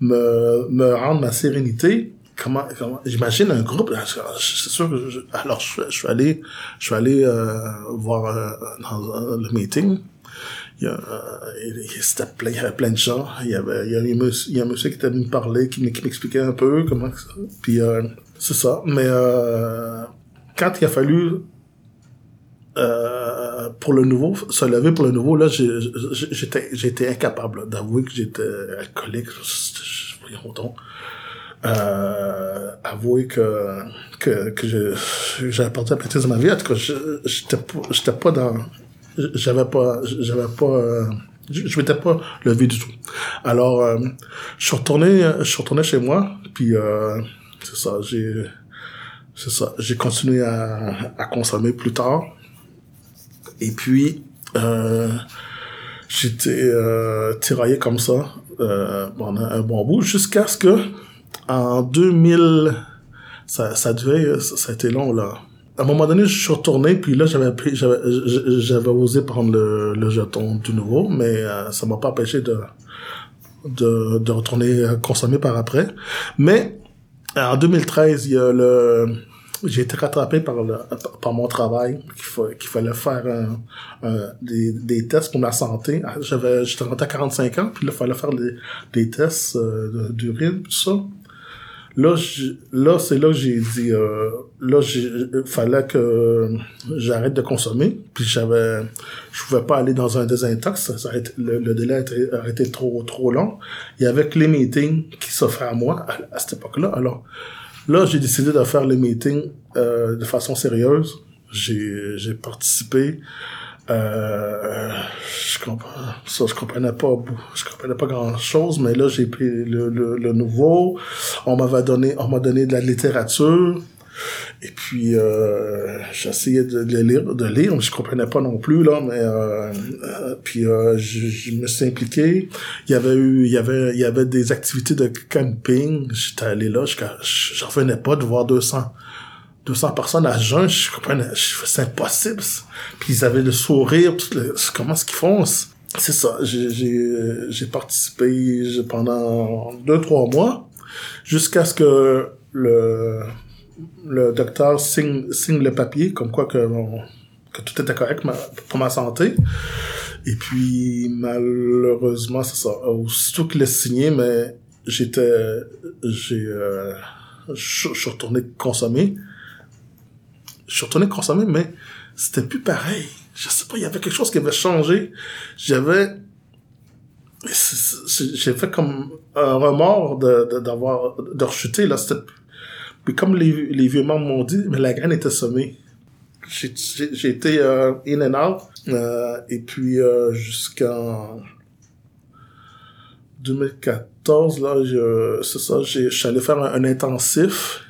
[SPEAKER 3] me, me rendre ma sérénité, comment, comment j'imagine un groupe, c'est sûr que je, alors je, suis allé, je suis allé euh, voir euh, dans le meeting. Il y, a, euh, il y avait plein de gens. Il y avait, il y a, il y a un monsieur qui était venu me parler, qui m'expliquait un peu comment euh, c'est ça. Mais euh, quand il a fallu euh, pour le nouveau, se lever pour le nouveau, là, j'étais, j'étais incapable d'avouer que j'étais alcoolique. Voyons donc. Euh, avouer que, que, que j'avais perdu la de ma vie. En tout cas, j'étais j'étais pas dans, j'avais pas, j'avais pas, euh, je, je m'étais pas levé du tout. Alors, euh, je suis retourné, je suis retourné chez moi, puis euh, c'est ça, j'ai, c'est ça. J'ai continué à, à consommer plus tard. Et puis, euh, j'étais euh, tiraillé comme ça euh, pendant un bon bout jusqu'à ce que en 2000 ça ça devait ça, a été long là. À un moment donné je suis retourné puis là j'avais j'avais osé prendre le, jeton du nouveau mais ça m'a pas empêché de de, de retourner consommer par après. Mais en 2013 il y a le j'ai été rattrapé par le, par mon travail qu'il fallait faire des, des tests pour ma santé. J'avais j'étais rentré à 45 ans puis là il fallait faire des, des tests euh, d'urine tout ça. Là là c'est là que j'ai dit euh, là il fallait que j'arrête de consommer. Puis j'avais je pouvais pas aller dans un désintox. Ça, le, délai a été, trop trop long. Il y avait que les meetings qui s'offraient à moi à, à cette époque là alors Là, j'ai décidé de faire les meetings euh, de façon sérieuse. J'ai, participé. Euh, je comprends, ça, je comprenais pas, je comprenais pas grand chose, mais là, j'ai pris le nouveau. On m'avait donné, on m'a donné de la littérature. Et puis euh, j'essayais de, lire, de lire, mais je comprenais pas non plus là. Mais euh, euh, puis je, me suis impliqué. Il y avait eu, il y avait, il y avait des activités de camping. J'étais allé là, je, je, revenais pas de voir 200 200 personnes à jeun. Je comprenais, c'est impossible. Puis ils avaient le sourire, comment est-ce qu'ils font C'est ça. J'ai j'ai participé pendant deux trois mois jusqu'à ce que le le docteur signe, signe le papier comme quoi que, que tout était correct pour ma santé. Et puis, malheureusement, c'est ça. Aussitôt qu'il signé, mais j'étais, j'ai, euh, je suis retourné consommer. Je suis retourné consommer, mais c'était plus pareil. Je sais pas, il y avait quelque chose qui avait changé. J'avais, j'ai fait comme un remords de, d'avoir, de, de rechuter, là. C'était puis comme les, vieux membres m'ont dit, mais la graine était semée. J'ai été euh, in and out. Euh, et puis euh, jusqu'en 2014, là, c'est ça, je suis allé faire un, intensif.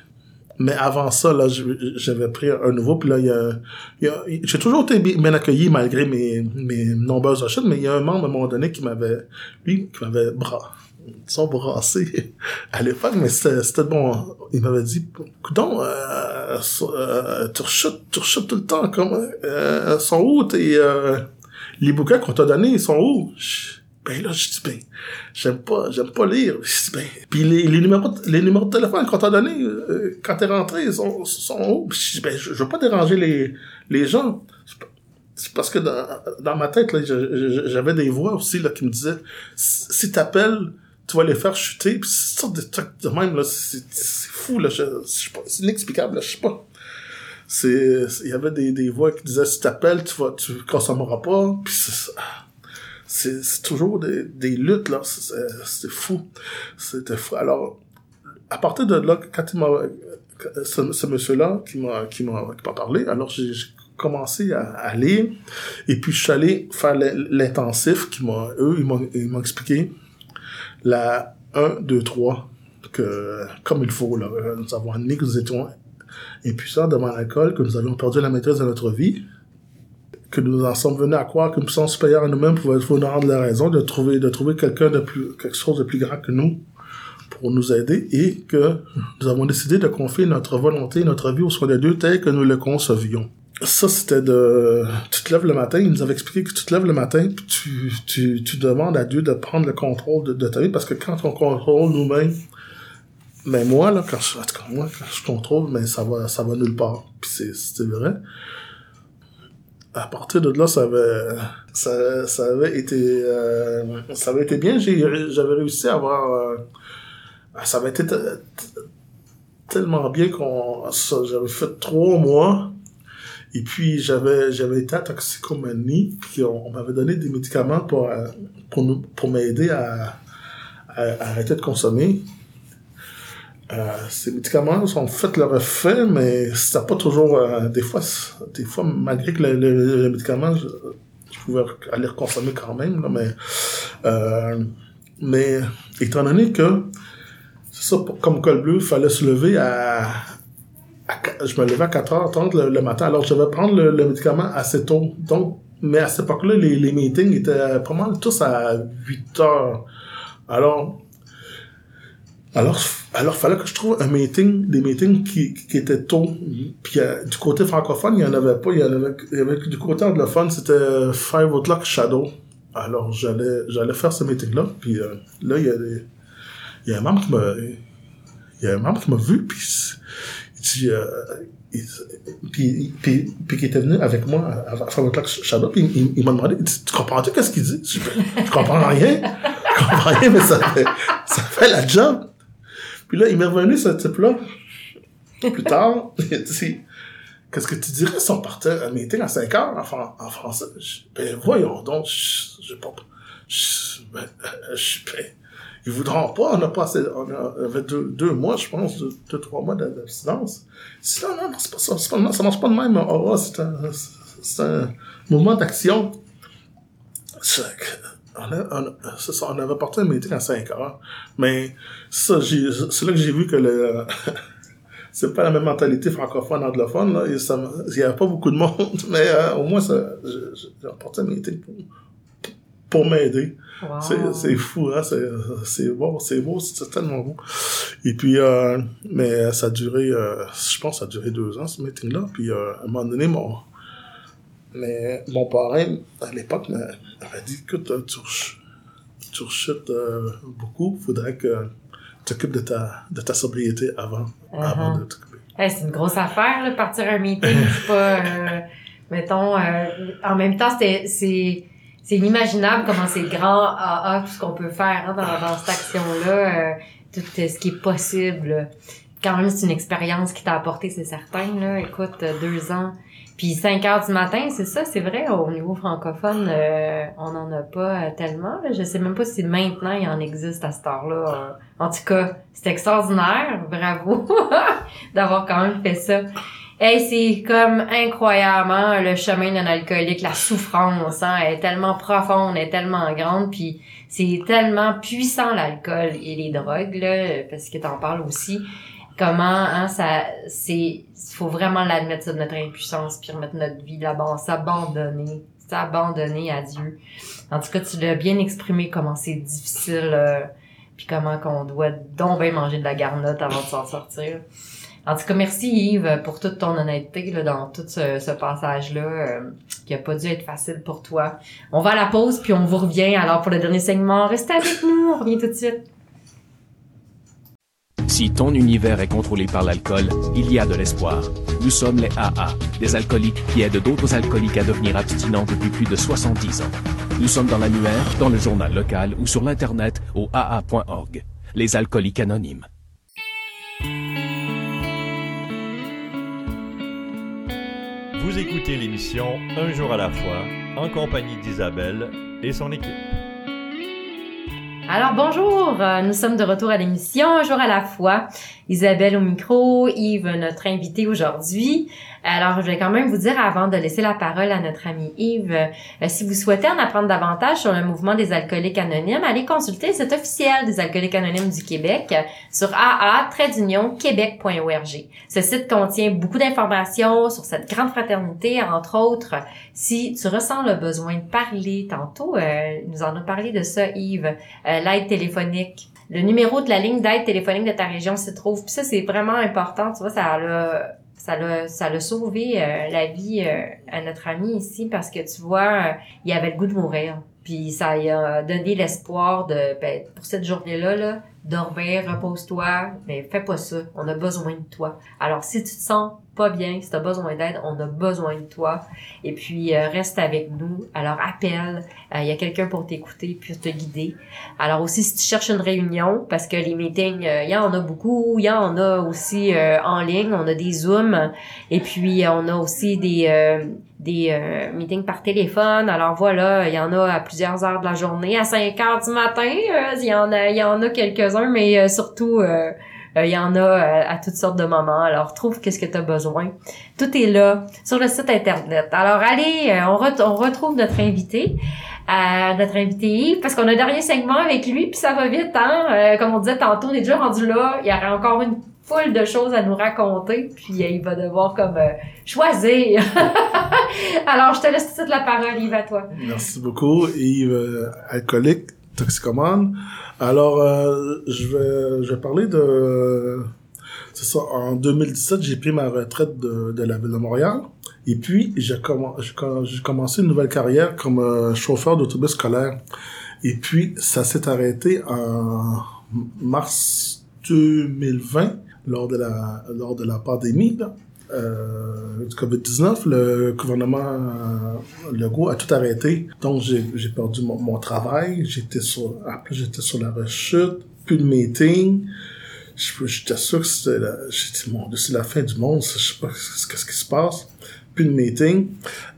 [SPEAKER 3] Mais avant ça, là, j'avais pris un nouveau. Puis là, il y a, il y a j'ai toujours été bien accueilli malgré mes, mes nombreuses rechutes. Mais il y a un membre à un moment donné qui m'avait, lui, qui m'avait bras sont brassés à l'époque, mais c'était bon. Il m'avait dit, donc, euh, euh, tu rechutes, tu rechutes tout le temps, comment, euh, sont où euh, les bouquins qu'on t'a donnés, ils sont où? Ben là, je dis, ben, j'aime pas, j'aime pas lire. Je dis, ben, puis les, numéros, les numéros de téléphone qu'on t'a donnés, euh, quand t'es rentré, ils sont, sont où? je dis, ben, je, veux pas déranger les, les gens c'est parce que dans, dans ma tête, j'avais des voix aussi là, qui me disaient si t'appelles, tu vas les faire chuter, pis c'est sorte de trucs de même, là, c'est, fou, là, c'est inexplicable, là, je sais pas. C'est, il y avait des, des voix qui disaient, si t'appelles, tu vas, tu consommeras pas, pis c'est, toujours des, des luttes, là, c'est, fou. C'était fou. Alors, à partir de là, quand il m'a, ce, monsieur-là qui m'a, qui m'a, qui m'a parlé, alors j'ai, commencé à, lire, et puis je suis allé faire l'intensif qui m'a, eux, ils m'ont, ils m'ont expliqué la 1, 2, 3, que, comme il faut, là, nous avons admis que nous étions impuissants devant l'alcool, que nous avions perdu la maîtrise de notre vie, que nous en sommes venus à croire qu'une puissance supérieure à nous-mêmes pouvait nous rendre la raison, de trouver, de trouver quelqu'un de plus, quelque chose de plus grand que nous pour nous aider et que nous avons décidé de confier notre volonté notre vie au soin de Dieu tel que nous le concevions ça, c'était de... Tu te lèves le matin, il nous avait expliqué que tu te lèves le matin, puis tu, tu, tu demandes à Dieu de prendre le contrôle de, ta vie, parce que quand on contrôle nous-mêmes, mais moi, là, quand je, en moi, quand je contrôle, mais ça va, ça va nulle part. Puis c'est, vrai. À partir de là, ça avait, ça, avait été, euh, ça avait été bien. J'avais réussi à avoir, euh, ça avait été tellement bien qu'on, j'avais fait trois mois et puis, j'avais, j'avais été à toxicomanie, puis on, m'avait donné des médicaments pour, euh, pour, pour m'aider à, arrêter de consommer. Euh, ces médicaments ont fait leur effet, mais c'était pas toujours, euh, des fois, des fois, malgré que le, médicament, je, pouvais aller consommer quand même, là, mais, mais, étant donné que, ça, comme col bleu, il fallait se lever à je me levais à 4h30 le, le matin. Alors, je devais prendre le, le médicament assez tôt. Donc, mais à cette époque-là, les, les meetings étaient pas mal tous à 8 heures. Alors, alors, alors, fallait que je trouve un meeting, des meetings qui, qui étaient tôt. Puis euh, du côté francophone, il y en avait pas. Il y en avait, il y avait du côté anglophone, c'était Five O'Clock Shadow. Alors, j'allais, j'allais faire ce meeting-là. Puis euh, là, il y a des, il y a un membre qui m'a, il y a un membre qui m'a vu, puis dit, euh, il- puis, puis, puis qui était venu avec moi à, à Shadow, puis il, il m'a demandé, tu comprends-tu qu'est-ce qu'il dit? Je, je comprends rien. Je comprends rien, mais ça fait, ça fait la job. Puis là, il m'est revenu, ce type-là. Plus tard, il a dit, qu'est-ce que tu dirais si on partait un meeting à 5 heures en, en français? Ben, voyons donc, je, je, je, ben, euh, je, ben, ils voudront pas, on a passé, on avait deux, deux mois, je pense, deux, trois mois d'abstinence. Si non, non, ça, pas, marche pas de même, oh, c'est un, un mouvement d'action. On, on, on avait porté un meeting à 5 heures. Mais ça, c'est là que j'ai vu que le, c'est pas la même mentalité francophone, anglophone, là. Il y avait pas beaucoup de monde, mais euh, au moins, j'ai apporté un meeting pour, pour m'aider.
[SPEAKER 2] Wow.
[SPEAKER 3] C'est, fou, hein, c'est, beau, c'est beau, c'est tellement beau. Et puis, euh, mais ça a duré, euh, je pense, ça a duré deux ans, ce meeting-là. Puis, euh, à un moment donné, mon, mais mon parrain, à l'époque, m'a- m'avait dit, écoute, euh, tu, tu rechutes euh, beaucoup, faudrait que tu t'occupes de ta, de ta sobriété avant, avant
[SPEAKER 2] Uh-huh.
[SPEAKER 3] de t'occuper.
[SPEAKER 2] Hey, c'est une grosse affaire, là, partir un meeting. C'est pas, euh, mettons, en même temps, c'est, c'est inimaginable comment c'est grand AA, tout ce qu'on peut faire hein, dans, dans cette action-là, euh, tout euh, ce qui est possible. Quand même, c'est une expérience qui t'a apporté, c'est certain. Là. Écoute, euh, deux ans. Puis 5 heures du matin, c'est ça, c'est vrai, au niveau francophone, euh, on n'en a pas tellement. Là. Je sais même pas si maintenant il en existe à cette heure-là. En tout cas, c'est extraordinaire. Bravo d'avoir quand même fait ça. Hey, c'est comme incroyablement le chemin d'un alcoolique, la souffrance, hein, elle est tellement profonde, elle est tellement grande, puis c'est tellement puissant l'alcool et les drogues là, parce que t'en parles aussi. Comment hein, ça, c'est, faut vraiment l'admettre ça de notre impuissance, puis remettre notre vie là-bas, s'abandonner, s'abandonner à Dieu. En tout cas, tu l'as bien exprimé comment c'est difficile, euh, puis comment qu'on doit donc bien manger de la garnotte avant de s'en sortir. En tout cas, merci Yves pour toute ton honnêteté là, dans tout ce, ce passage-là, euh, qui a pas dû être facile pour toi. On va à la pause, puis on vous revient. Alors, pour le dernier segment, restez avec nous, on revient tout de suite.
[SPEAKER 7] Si ton univers est contrôlé par l'alcool, il y a de l'espoir. Nous sommes les AA, des alcooliques qui aident d'autres alcooliques à devenir abstinents depuis plus de 70 ans. Nous sommes dans l'annuaire, dans le journal local ou sur l'Internet au AA.org. Les alcooliques anonymes.
[SPEAKER 1] Vous écoutez l'émission Un jour à la fois en compagnie d'Isabelle et son équipe.
[SPEAKER 2] Alors bonjour, nous sommes de retour à l'émission Un jour à la fois. Isabelle au micro, Yves notre invité aujourd'hui. Alors je vais quand même vous dire avant de laisser la parole à notre ami Yves, euh, si vous souhaitez en apprendre davantage sur le mouvement des alcooliques anonymes, allez consulter site officiel des alcooliques anonymes du Québec euh, sur aa-québec.org. Ce site contient beaucoup d'informations sur cette grande fraternité, entre autres si tu ressens le besoin de parler, tantôt, euh, nous en a parlé de ça, Yves, l'aide téléphonique. Le numéro de la ligne d'aide téléphonique de ta région se trouve. Puis ça, c'est vraiment important. Tu vois, ça l'a, ça l'a, ça l'a sauvé euh, la vie euh, à notre ami ici parce que tu vois, euh, il avait le goût de mourir. Puis ça lui a donné l'espoir de, ben, pour cette journée-là, là, dormir, repose-toi, mais fais pas ça. On a besoin de toi. Alors, si tu te sens pas bien, si tu besoin d'aide, on a besoin de toi. Et puis, euh, reste avec nous. Alors, appelle. Euh, Il y a quelqu'un pour t'écouter puis te guider. Alors aussi, si tu cherches une réunion, parce que les meetings, euh, il y en a beaucoup. Il y en a aussi euh, en ligne. On a des Zooms. Et puis, on a aussi des... des meetings par téléphone. Alors voilà, il y en a à plusieurs heures de la journée. À 5 heures du matin, il y en a, en a quelques-uns, mais surtout, il y en a euh, à toutes sortes de moments. Alors, trouve qu'est-ce que tu as besoin. Tout est là sur le site Internet. Alors, allez, euh, on, ret- on retrouve notre invité, euh, notre invité Yves, parce qu'on a dernier segment avec lui, puis ça va vite, hein? Euh, comme on disait tantôt, on est déjà rendu là. Il y aurait encore une full de choses à nous raconter, puis euh, il va devoir comme euh, choisir. Alors, je te laisse toute la parole, Yves, à toi.
[SPEAKER 3] Merci beaucoup, Yves, euh, alcoolique, toxicomane. Alors, euh, je vais, je vais parler de... C'est ça, en 2017, j'ai pris ma retraite de, la ville de Montréal. Et puis, j'ai commen- j'ai com- j'ai commencé une nouvelle carrière comme euh, chauffeur d'autobus scolaire. Et puis, ça s'est arrêté en mars 2020, lors de la, lors de la pandémie, du COVID-19. Le gouvernement euh, Legault a tout arrêté. Donc, j'ai perdu mon, travail. J'étais sur, après, j'étais sur la rechute. Plus de meeting. J'étais sûr que c'était la, mon c'est la fin du monde. Je sais pas qu'est-ce qui se passe. Plus de meeting.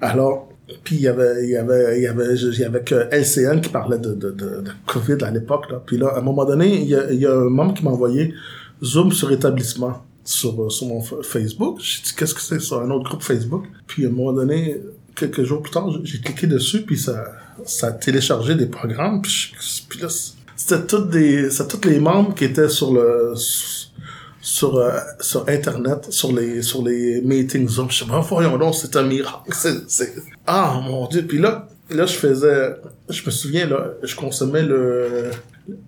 [SPEAKER 3] Alors, puis il y avait, il y avait, il y avait, il y que LCN qui parlait de, COVID à l'époque. Puis là, à un moment donné, il y a, il y a un membre qui m'a envoyé Zoom sur établissement sur, euh, sur mon Facebook. J'ai dit, qu'est-ce que c'est sur un autre groupe Facebook? Puis à un moment donné, quelques jours plus tard, j'ai cliqué dessus, puis ça, ça a téléchargé des programmes. Puis, là, c'était toutes des, c'était tous les membres qui étaient sur le, sur, euh, sur Internet, sur les, sur les meetings. Je sais pas, voyons donc, c'est un miracle. C'est, c'est... Ah, mon Dieu. Puis là, là, je faisais, je me souviens, là, je consommais le,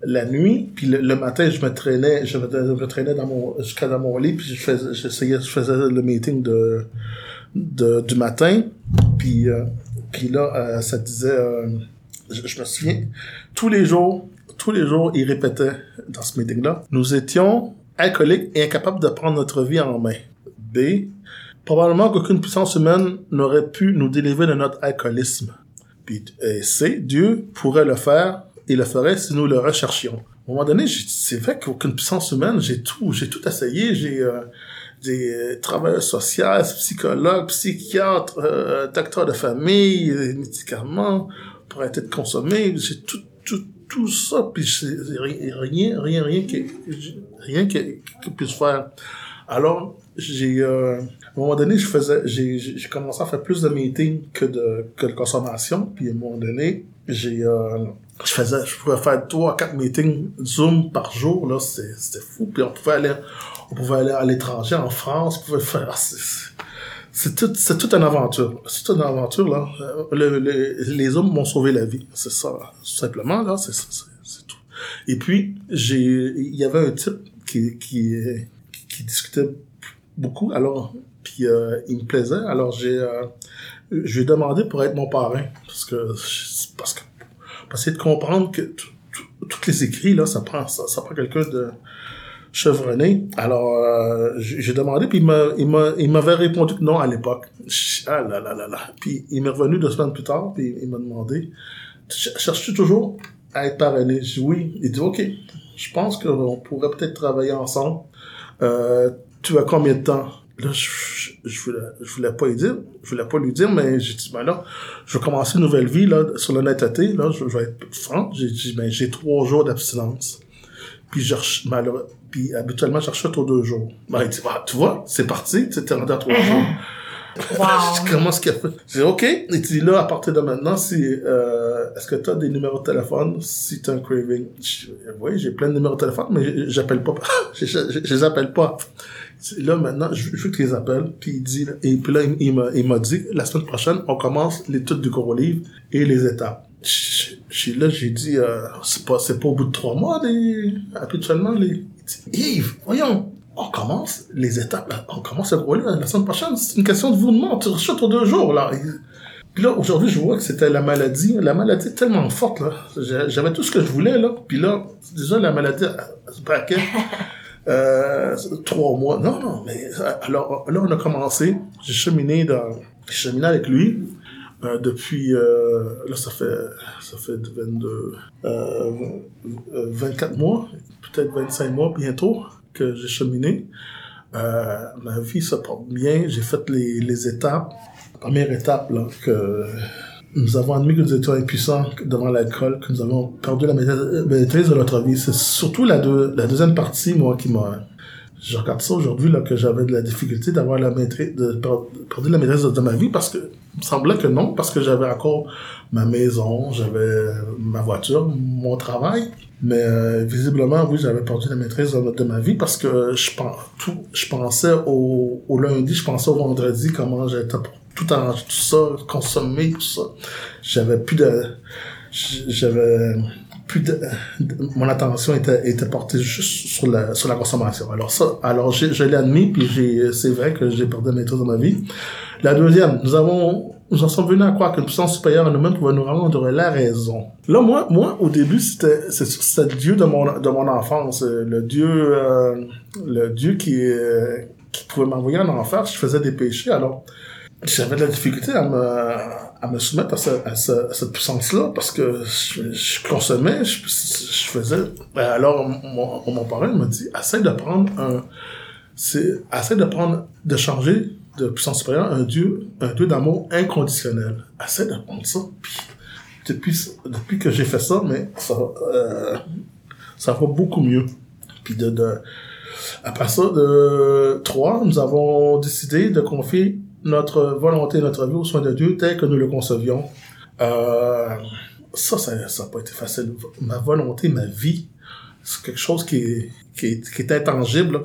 [SPEAKER 3] la nuit, puis le, matin, je me traînais, je me, traînais jusqu'à dans mon lit, puis je faisais, j'essayais, je faisais le meeting de, du matin, puis, euh, puis là, euh, ça disait, euh, je, me souviens, tous les jours, tous les jours, il répétait dans ce meeting-là, nous étions alcooliques et incapables de prendre notre vie en main. B, probablement qu'aucune puissance humaine n'aurait pu nous délivrer de notre alcoolisme. Puis euh, C, Dieu pourrait le faire et le ferait si nous le recherchions. À un moment donné, c'est vrai qu'aucune puissance humaine, j'ai tout, j'ai tout essayé, j'ai euh, des euh, travailleurs sociaux, psychologues, psychiatres, euh, docteurs de famille, euh, médicaments pour arrêter de consommer, j'ai tout, tout, tout ça, puis rien, rien, rien, qui, rien qui, qui puisse faire. Alors, j'ai, euh, à un moment donné, je faisais, j'ai j'ai commencé à faire plus de meetings que de, que de consommation, puis à un moment donné, j'ai, euh, je faisais, je pouvais faire trois, quatre meetings Zoom par jour, là, c'était, fou, puis on pouvait aller, on pouvait aller à l'étranger, en France, on pouvait faire, c'est, tout, c'est toute une aventure. C'est toute une aventure, là. Euh, Le, le- les hommes m'ont sauvé la vie. C'est ça, tout simplement, là. C'est, c'est, tout. Et puis, j'ai, il y avait un type qui, qui, qui discutait beaucoup, alors, puis euh, il me plaisait, alors j'ai, euh, je lui ai demandé pour être mon parrain, parce que, parce que, essayer de comprendre que tous les écrits, là, ça prend, ça, ça prend quelqu'un de chevronné. Alors, euh, j'ai demandé, puis il m'a, il m'a, il m'avait répondu que non à l'époque. Ah là là là là. Puis il m'est revenu deux semaines plus tard, puis il m'a demandé, Ch- cherches-tu toujours à être parrainé? J'ai dit oui. Il dit, OK, je pense qu'on pourrait peut-être travailler ensemble. Euh, tu as combien de temps? Là, je, je, je voulais, je voulais pas lui dire, je voulais pas lui dire, mais j'ai dit, ben là, je vais commencer une nouvelle vie, là, sur l'honnêteté, là, je, je vais être franc. J'ai dit, ben, j'ai trois jours d'abstinence. Puis, je, rech- malheureux- puis habituellement, je recherche aux deux jours. Ben, il dit, bah, tu vois, c'est parti, tu t'es rendu à trois jours.
[SPEAKER 2] Wow.
[SPEAKER 3] Dis, comment est-ce qu'il a fait? J'ai dit, OK. Il dit, là, à partir de maintenant, si, euh, est-ce que tu as des numéros de téléphone? Si tu as un craving? Je dis, oui, j'ai plein de numéros de téléphone, mais j'appelle pas. je, je, les appelle pas. Là, maintenant, je, veux que tu les appelles. Puis il dit, et puis là, il, m'a, il m'a dit, la semaine prochaine, on commence l'étude du gros livre et les étapes. Là, j'ai dit, euh, c'est pas, c'est pas au bout de trois mois, les, habituellement, les, Yves, voyons, on commence les étapes, là. on commence gros livre la semaine prochaine, c'est une question de vous de tu rechutes aux deux jours, là. Puis là, aujourd'hui, je vois que c'était la maladie. La maladie est tellement forte, là. J'avais tout ce que je voulais, là. Puis là, déjà, la maladie, se braquait. Euh, trois mois. Non, non, mais euh, alors là, on a commencé. J'ai cheminé dans, j'ai cheminé avec lui euh, depuis. Euh, là, ça fait, ça fait 22, euh, euh, 24 mois, peut-être 25 mois bientôt que j'ai cheminé. Euh, ma vie se porte bien. J'ai fait les, étapes. La première étape, que nous avons admis que nous étions impuissants devant l'alcool, que nous avons perdu la maîtrise maîtrise de notre vie. C'est surtout la, deux, la deuxième partie, moi, qui m'a... Je regarde ça aujourd'hui, là, que j'avais de la difficulté d'avoir la maîtrise, de per- perdu la maîtrise de ma vie, parce que, il me semblait que non, parce que j'avais encore ma maison, j'avais ma voiture, mon travail. Mais euh, visiblement, oui, j'avais perdu la maîtrise de, de ma vie parce que je, pen- tout, je pensais au, au lundi, je pensais au vendredi, comment j'étais tout arranger, tout ça, consommer, tout ça. J'avais plus de... J'avais plus de, mon attention était, était portée juste sur la, sur la consommation. Alors ça, alors je l'ai admis, puis c'est vrai que j'ai perdu la maîtrise de ma vie. La deuxième, nous avons, nous en sommes venus à croire qu'une puissance supérieure à nous-mêmes pouvait nous rendre la raison. Là, moi, moi, au début, c'était, c'est- Dieu de mon, de mon enfance, le Dieu, euh, le Dieu qui, euh, qui pouvait m'envoyer en enfer je faisais des péchés. Alors, j'avais de la difficulté à me, à me soumettre à, ce, à, ce- à cette puissance-là parce que je, je consommais, je, je faisais. Ben Alors, mon, mon parrain me dit, essaie de prendre un, c'est, essaie de prendre, de changer de puissance supérieure un Dieu, un Dieu d'amour inconditionnel. Essaie de prendre ça. Puis, depuis, depuis que j'ai fait ça, mais ça, euh, ça va beaucoup mieux. Puis de, de, après ça, de trois, nous avons décidé de confier notre volonté notre vie aux soins de Dieu tel que nous le concevions. Euh, ça, ça, n'a pas été facile. Ma volonté, ma vie, c'est quelque chose qui est, qui est, intangible, là,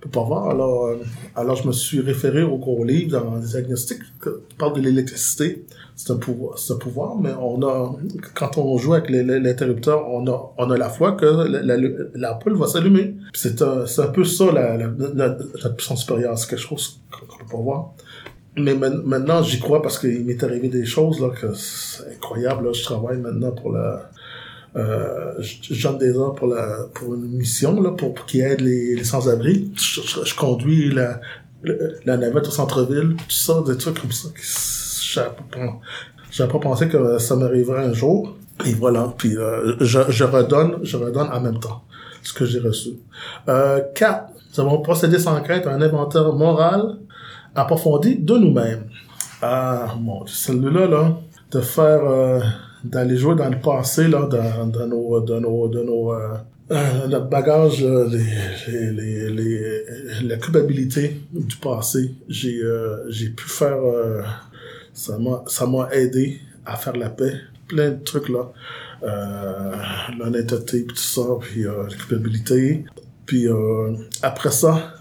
[SPEAKER 3] peut pas voir. Alors, euh, alors, je me suis référé au gros livre dans les diagnostics qui parle de l'électricité. C'est un pouvoir, un pouvoir, mais on a, quand on joue avec l'interrupteur, on a, on a la foi que la, la, l'ampoule va s'allumer. C'est un, un peu ça, la, la, la, la puissance supérieure. C'est quelque chose qu'on peut pas voir. Mais maintenant, j'y crois parce qu'il m'est arrivé des choses, là, que c'est incroyable, là. Je travaille maintenant pour la, euh, donne des heures pour la, pour une mission, là, pour, pour qui aide les, sans-abri. Je, conduis la, la navette au centre-ville, tout ça, des trucs comme ça. J'avais pas, pensé que ça m'arriverait un jour. Et voilà. Puis, euh, je, redonne, je redonne en même temps ce que j'ai reçu. Euh, quatre, nous avons procédé sans crainte à un inventaire moral approfondi de nous-mêmes. Ah, mon Dieu, celui-là, là, de faire, euh, d'aller jouer dans le passé, là, dans, dans nos, dans nos, de nos, euh, euh, notre bagage, là, les, les, les, la culpabilité du passé. J'ai, euh, j'ai pu faire, euh, ça m'a, ça m'a aidé à faire la paix. Plein de trucs, là. L'honnêteté, puis tout ça, puis la culpabilité. Puis après ça,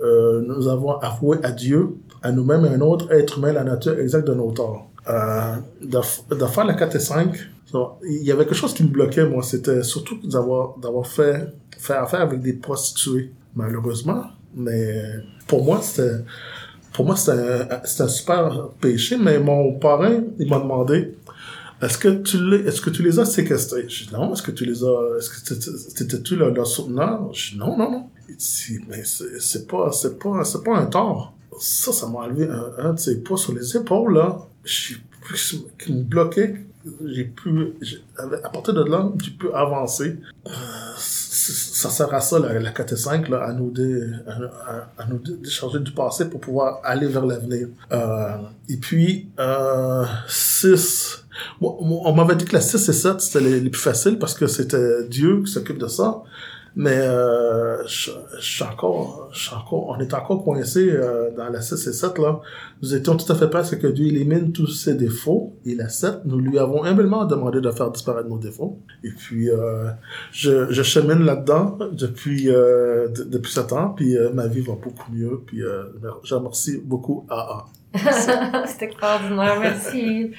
[SPEAKER 3] nous avons avoué à Dieu, à nous-mêmes et à un autre être humain la nature exacte de nos torts. Euh, de, de faire la 4 et 5, ça, il y avait quelque chose qui me bloquait, moi, c'était surtout d'avoir, d'avoir fait, fait affaire avec des prostituées, malheureusement. Mais pour moi, c'était, pour moi, c'était un, un super péché, mais mon parrain, il m'a demandé, est-ce que tu les, est-ce que tu les as séquestrés? Je dis non. Est-ce que tu les as, est-ce que c'était-tu leur, leur souteneur? Je dis non, non, non. Il dit, mais c'est pas, c'est pas, c'est pas un tort. Ça, ça m'a enlevé un, un de ses poids sur les épaules, là. J'ai pu, qui me bloquait. J'ai pu, à partir de là, j'ai pu avancer. Euh, ça sert à ça, la, la 4 et 5, là, à nous, dé, à, à- nous dé- décharger du passé pour pouvoir aller vers l'avenir. Euh, et puis, euh, 6, moi, moi, on m'avait dit que la 6 et 7, c'était les, les plus faciles parce que c'était Dieu qui s'occupe de ça. Mais euh, je, je suis encore, je suis encore, on est encore coincé euh, dans la 6 et 7 là. Nous étions tout à fait prêts à ce que Dieu élimine tous ses défauts. Et la 7, nous lui avons humblement demandé de faire disparaître nos défauts. Et puis, euh, je, je chemine là-dedans depuis euh, depuis 7 ans. Puis ma vie va beaucoup mieux. Puis je remercie beaucoup AA.
[SPEAKER 2] C'est extraordinaire, merci.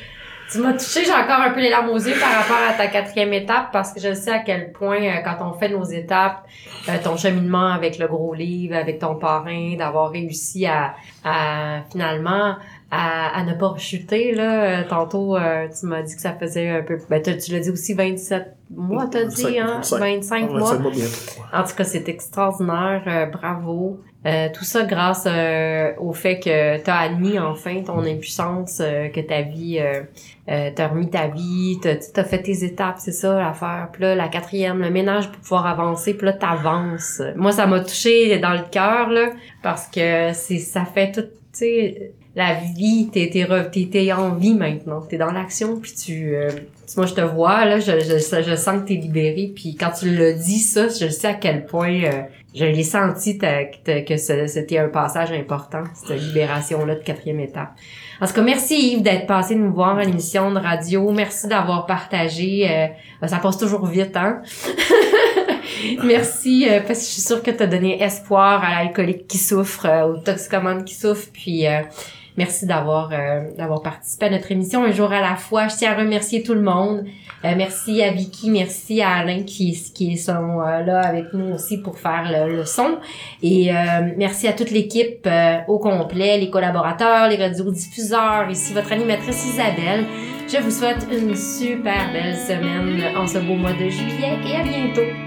[SPEAKER 2] Tu m'as touché, j'ai encore un peu les larmes aux yeux par rapport à ta quatrième étape parce que je sais à quel point euh, quand on fait nos étapes, euh, ton cheminement avec le gros livre, avec ton parrain, d'avoir réussi à, à finalement à, à ne pas chuter là. Euh, Tantôt, euh, tu m'as dit que ça faisait un peu. Ben tu l'as dit aussi 27 mois, t'as dit
[SPEAKER 3] 25,
[SPEAKER 2] hein,
[SPEAKER 3] 25.
[SPEAKER 2] 25
[SPEAKER 3] Ouais,
[SPEAKER 2] mois.
[SPEAKER 3] ça va bientôt.
[SPEAKER 2] En tout cas, c'est extraordinaire. euh, bravo. Euh, tout ça grâce euh, au fait que tu as admis enfin ton impuissance, euh, que ta vie, euh, euh, t'as remis ta vie, t'as as fait tes étapes, c'est ça l'affaire. Puis là, la quatrième, le ménage pour pouvoir avancer, puis là, t'avances. Moi, ça m'a touché dans le cœur, là, parce que c'est ça fait tout, tu sais, la vie, t'es t'es en vie maintenant, t'es dans l'action puis tu, euh, moi je te vois là, je, je, je sens que t'es libéré puis quand tu le dis ça, je sais à quel point euh, je l'ai senti que c'était un passage important cette libération là de quatrième étape. En tout cas, merci Yves d'être passé nous voir à l'émission de radio. Merci d'avoir partagé. euh, ça passe toujours vite, hein? merci euh, parce que je suis sûre que tu as donné espoir à l'alcoolique qui souffre, euh, au toxicomane qui souffre. Puis euh, merci d'avoir euh, d'avoir participé à notre émission un jour à la fois. Je tiens à remercier tout le monde. Euh, merci à Vicky, merci à Alain qui qui sont euh, là avec nous aussi pour faire le, le son. Et merci à toute l'équipe au complet, les collaborateurs, les radiodiffuseurs. Ici votre animatrice Isabelle. Je vous souhaite une super belle semaine en ce beau mois de juillet et à bientôt.